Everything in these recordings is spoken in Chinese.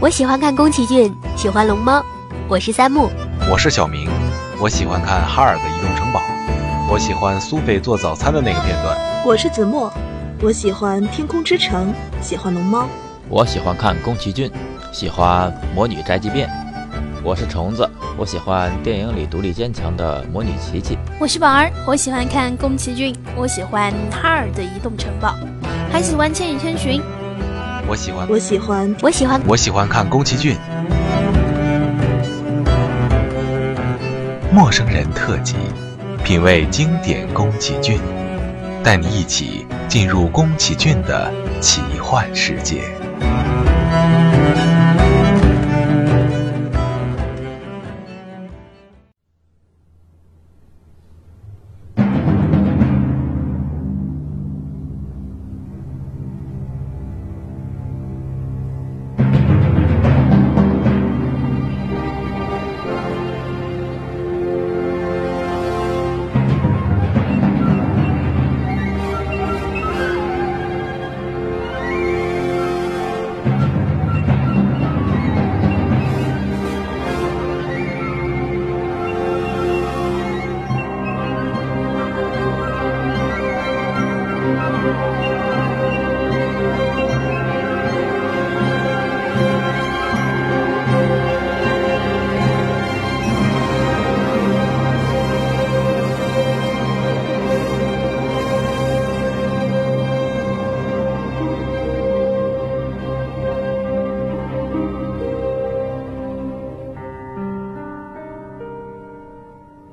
我喜欢看宫崎骏，喜欢龙猫。我是三木，我是小明，我喜欢看哈尔的移动城堡，我喜欢苏菲做早餐的那个片段。我是子墨，我喜欢天空之城，喜欢龙猫。我喜欢看宫崎骏，喜欢魔女宅急便。我是虫子，我喜欢电影里独立坚强的魔女琪琪。我是宝儿，我喜欢看宫崎骏，我喜欢哈尔的移动城堡，还喜欢千与千寻。我喜欢，我喜欢，我喜欢，我喜欢看宫崎骏。陌生人特辑，品味经典宫崎骏，带你一起进入宫崎骏的奇幻世界。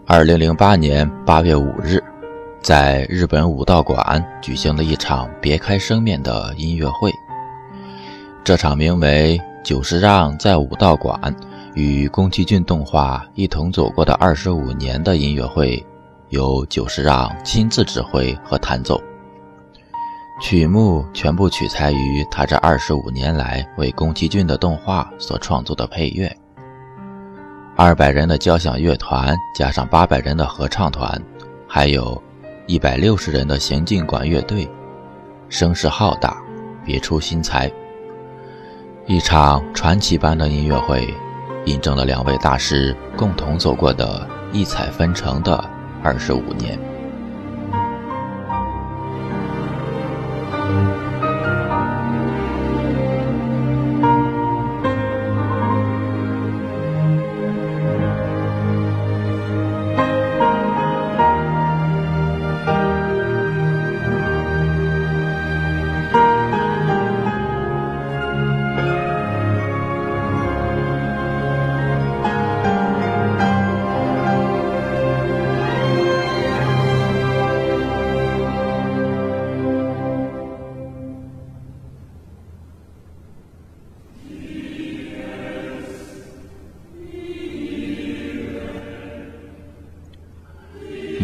二零零八年八月五日，在日本武道馆举行了一场别开生面的音乐会。这场名为“久石让在武道馆与宫崎骏动画一同走过的二十五年”的音乐会，由久石让亲自指挥和弹奏。曲目全部取材于他这二十五年来为宫崎骏的动画所创作的配乐。二百人的交响乐团，加上八百人的合唱团，还有一百六十人的行进管乐队，声势浩大，别出心裁。一场传奇般的音乐会，印证了两位大师共同走过的异彩纷呈的二十五年。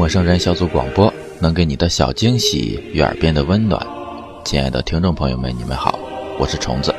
陌生人小组广播能给你的小惊喜与耳边的温暖，亲爱的听众朋友们，你们好，我是虫子。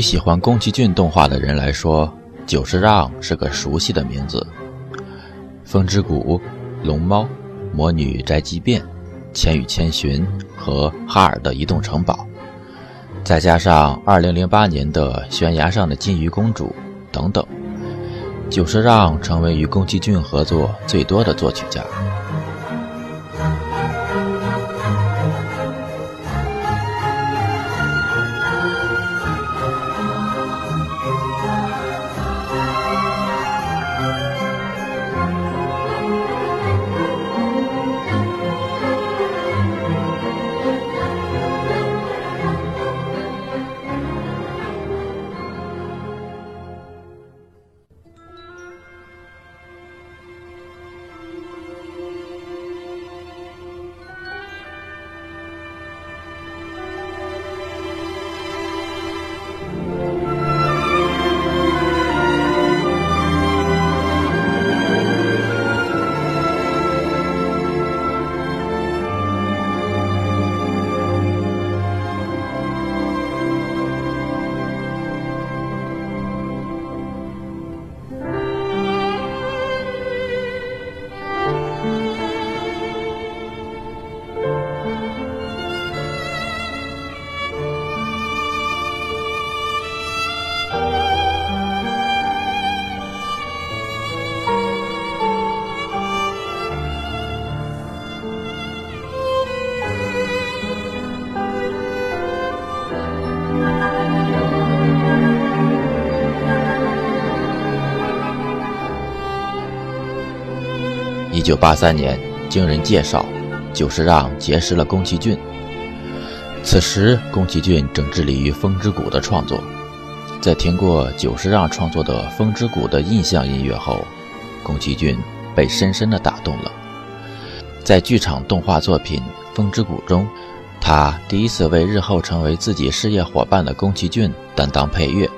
喜欢宫崎骏动画的人来说，久石让是个熟悉的名字。风之谷、龙猫、魔女宅急便、千与千寻和哈尔的移动城堡，再加上2008年的悬崖上的金鱼公主等等，久石让成为与宫崎骏合作最多的作曲家。一九八三年，经人介绍，久石让结识了宫崎骏。此时，宫崎骏正致力于《风之谷》的创作。在听过久石让创作的《风之谷》的印象音乐后，宫崎骏被深深地打动了。在剧场动画作品《风之谷》中，他第一次为日后成为自己事业伙伴的宫崎骏担当配乐。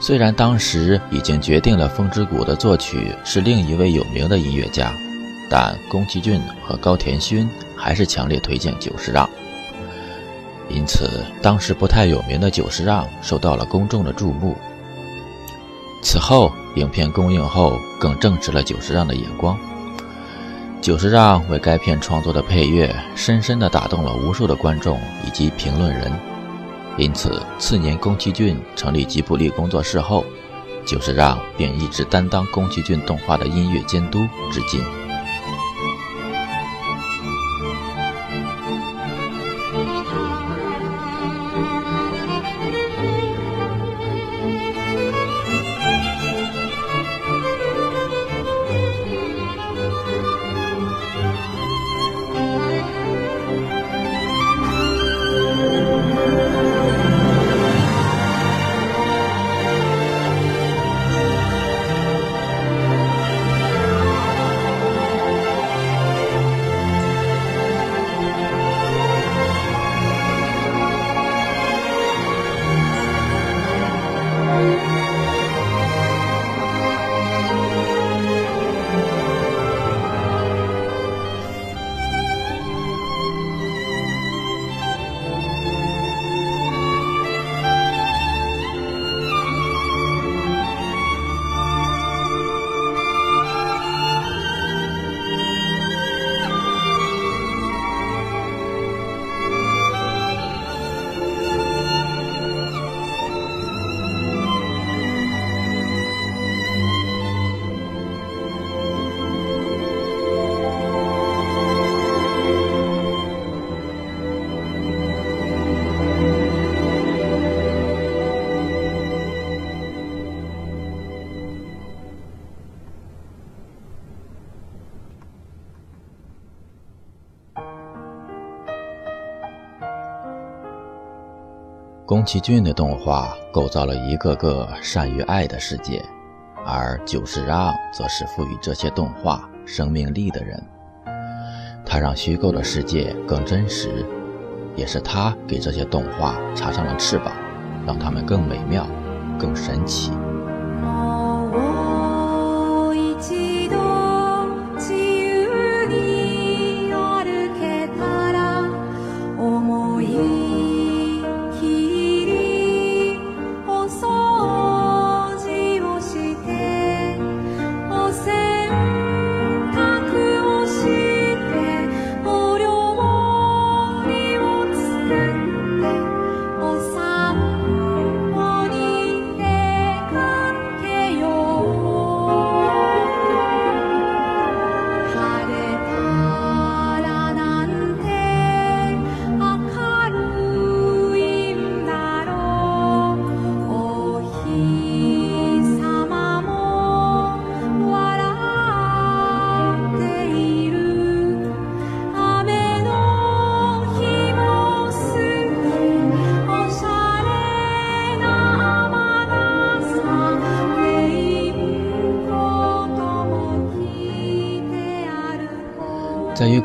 虽然当时已经决定了《风之谷》的作曲是另一位有名的音乐家，但宫崎骏和高田勋还是强烈推荐久石让。因此，当时不太有名的久石让受到了公众的注目。此后，影片公映后更证实了久石让的眼光。久石让为该片创作的配乐，深深地打动了无数的观众以及评论人。因此，次年宫崎骏成立吉卜力工作室后，就是让便一直担当宫崎骏动画的音乐监督至今。宫崎骏的动画构造了一个个善于爱的世界，而久石让则是赋予这些动画生命力的人。他让虚构的世界更真实，也是他给这些动画插上了翅膀，让它们更美妙、更神奇。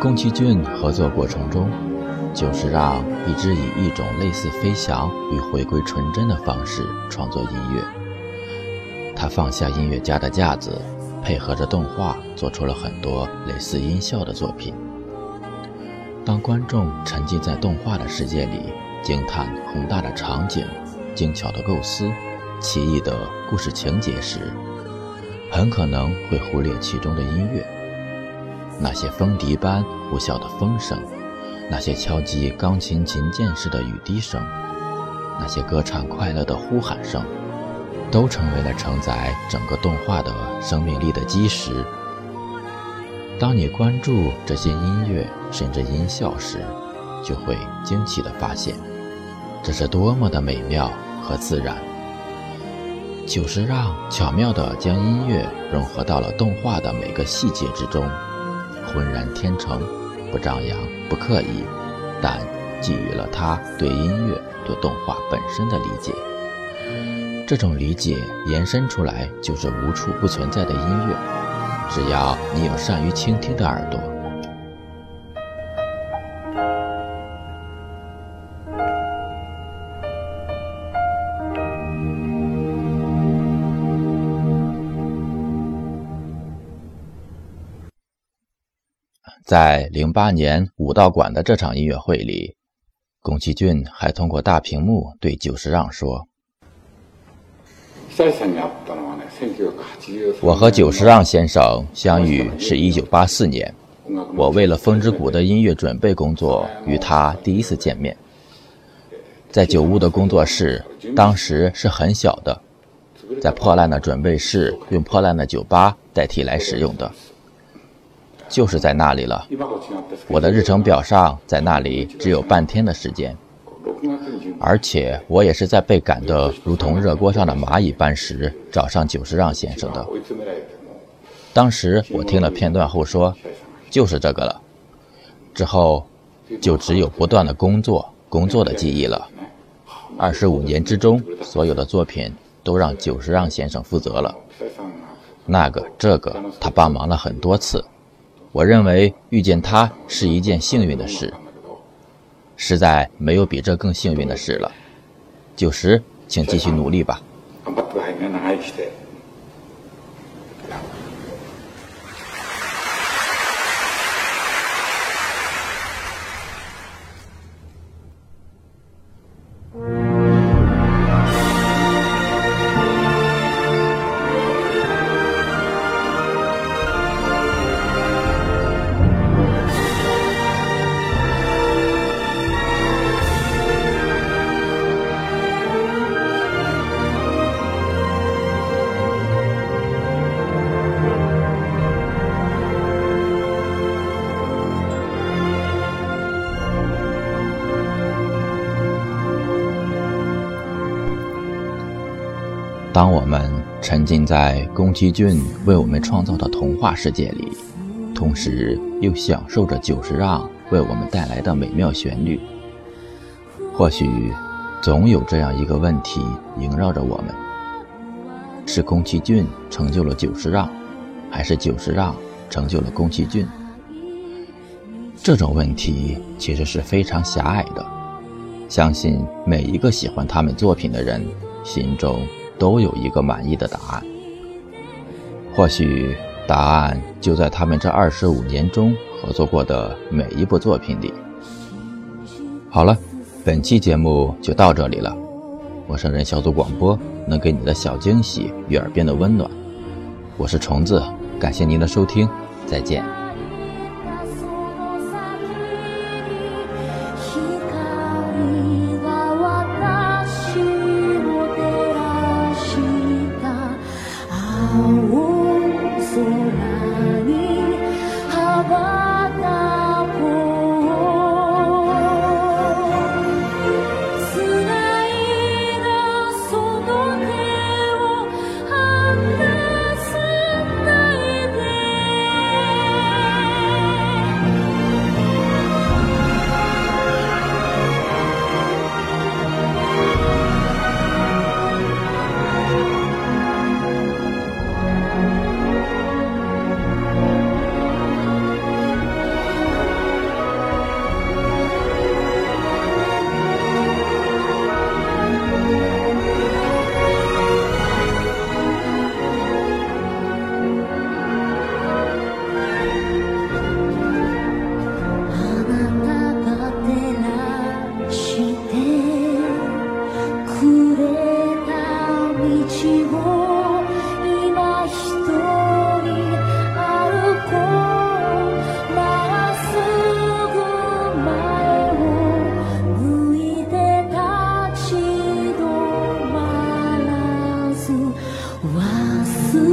宫崎骏合作过程中，久石让一直以一种类似飞翔与回归纯真的方式创作音乐。他放下音乐家的架子，配合着动画，做出了很多类似音效的作品。当观众沉浸在动画的世界里，惊叹宏大的场景、精巧的构思、奇异的故事情节时，很可能会忽略其中的音乐。那些风笛般呼啸的风声，那些敲击钢琴琴键似的雨滴声，那些歌唱快乐的呼喊声，都成为了承载整个动画的生命力的基石。当你关注这些音乐甚至音效时，就会惊奇地发现，这是多么的美妙和自然。久石让巧妙地将音乐融合到了动画的每个细节之中，浑然天成，不张扬，不刻意，但给予了他对音乐、对动画本身的理解。这种理解延伸出来，就是无处不存在的音乐。只要你有善于倾听的耳朵，在零八年武道馆的这场音乐会里，宫崎骏还通过大屏幕对久石让说。我和久石让先生相遇是一九八四年，我为了《风之谷》的音乐准备工作与他第一次见面，在酒屋的工作室，当时是很小的，在破烂的准备室用破烂的酒吧代替来使用的，就是在那里了。我的日程表上在那里只有半天的时间。而且我也是在被赶得如同热锅上的蚂蚁般时找上久石让先生的。当时我听了片段后说：“就是这个了。”之后就只有不断的工作、工作的记忆了。二十五年之中，所有的作品都让久石让先生负责了。那个、这个，他帮忙了很多次。我认为遇见他是一件幸运的事。实在没有比这更幸运的事了。九十，请继续努力吧。当我们沉浸在宫崎骏为我们创造的童话世界里，同时又享受着久石让为我们带来的美妙旋律，或许总有这样一个问题萦绕着我们：是宫崎骏成就了久石让，还是久石让成就了宫崎骏？这种问题其实是非常狭隘的，相信每一个喜欢他们作品的人心中。都有一个满意的答案，或许答案就在他们这二十五年中合作过的每一部作品里。好了，本期节目就到这里了。陌生人小组广播能给你的小惊喜与耳边的温暖，我是虫子，感谢您的收听，再见。啊，死。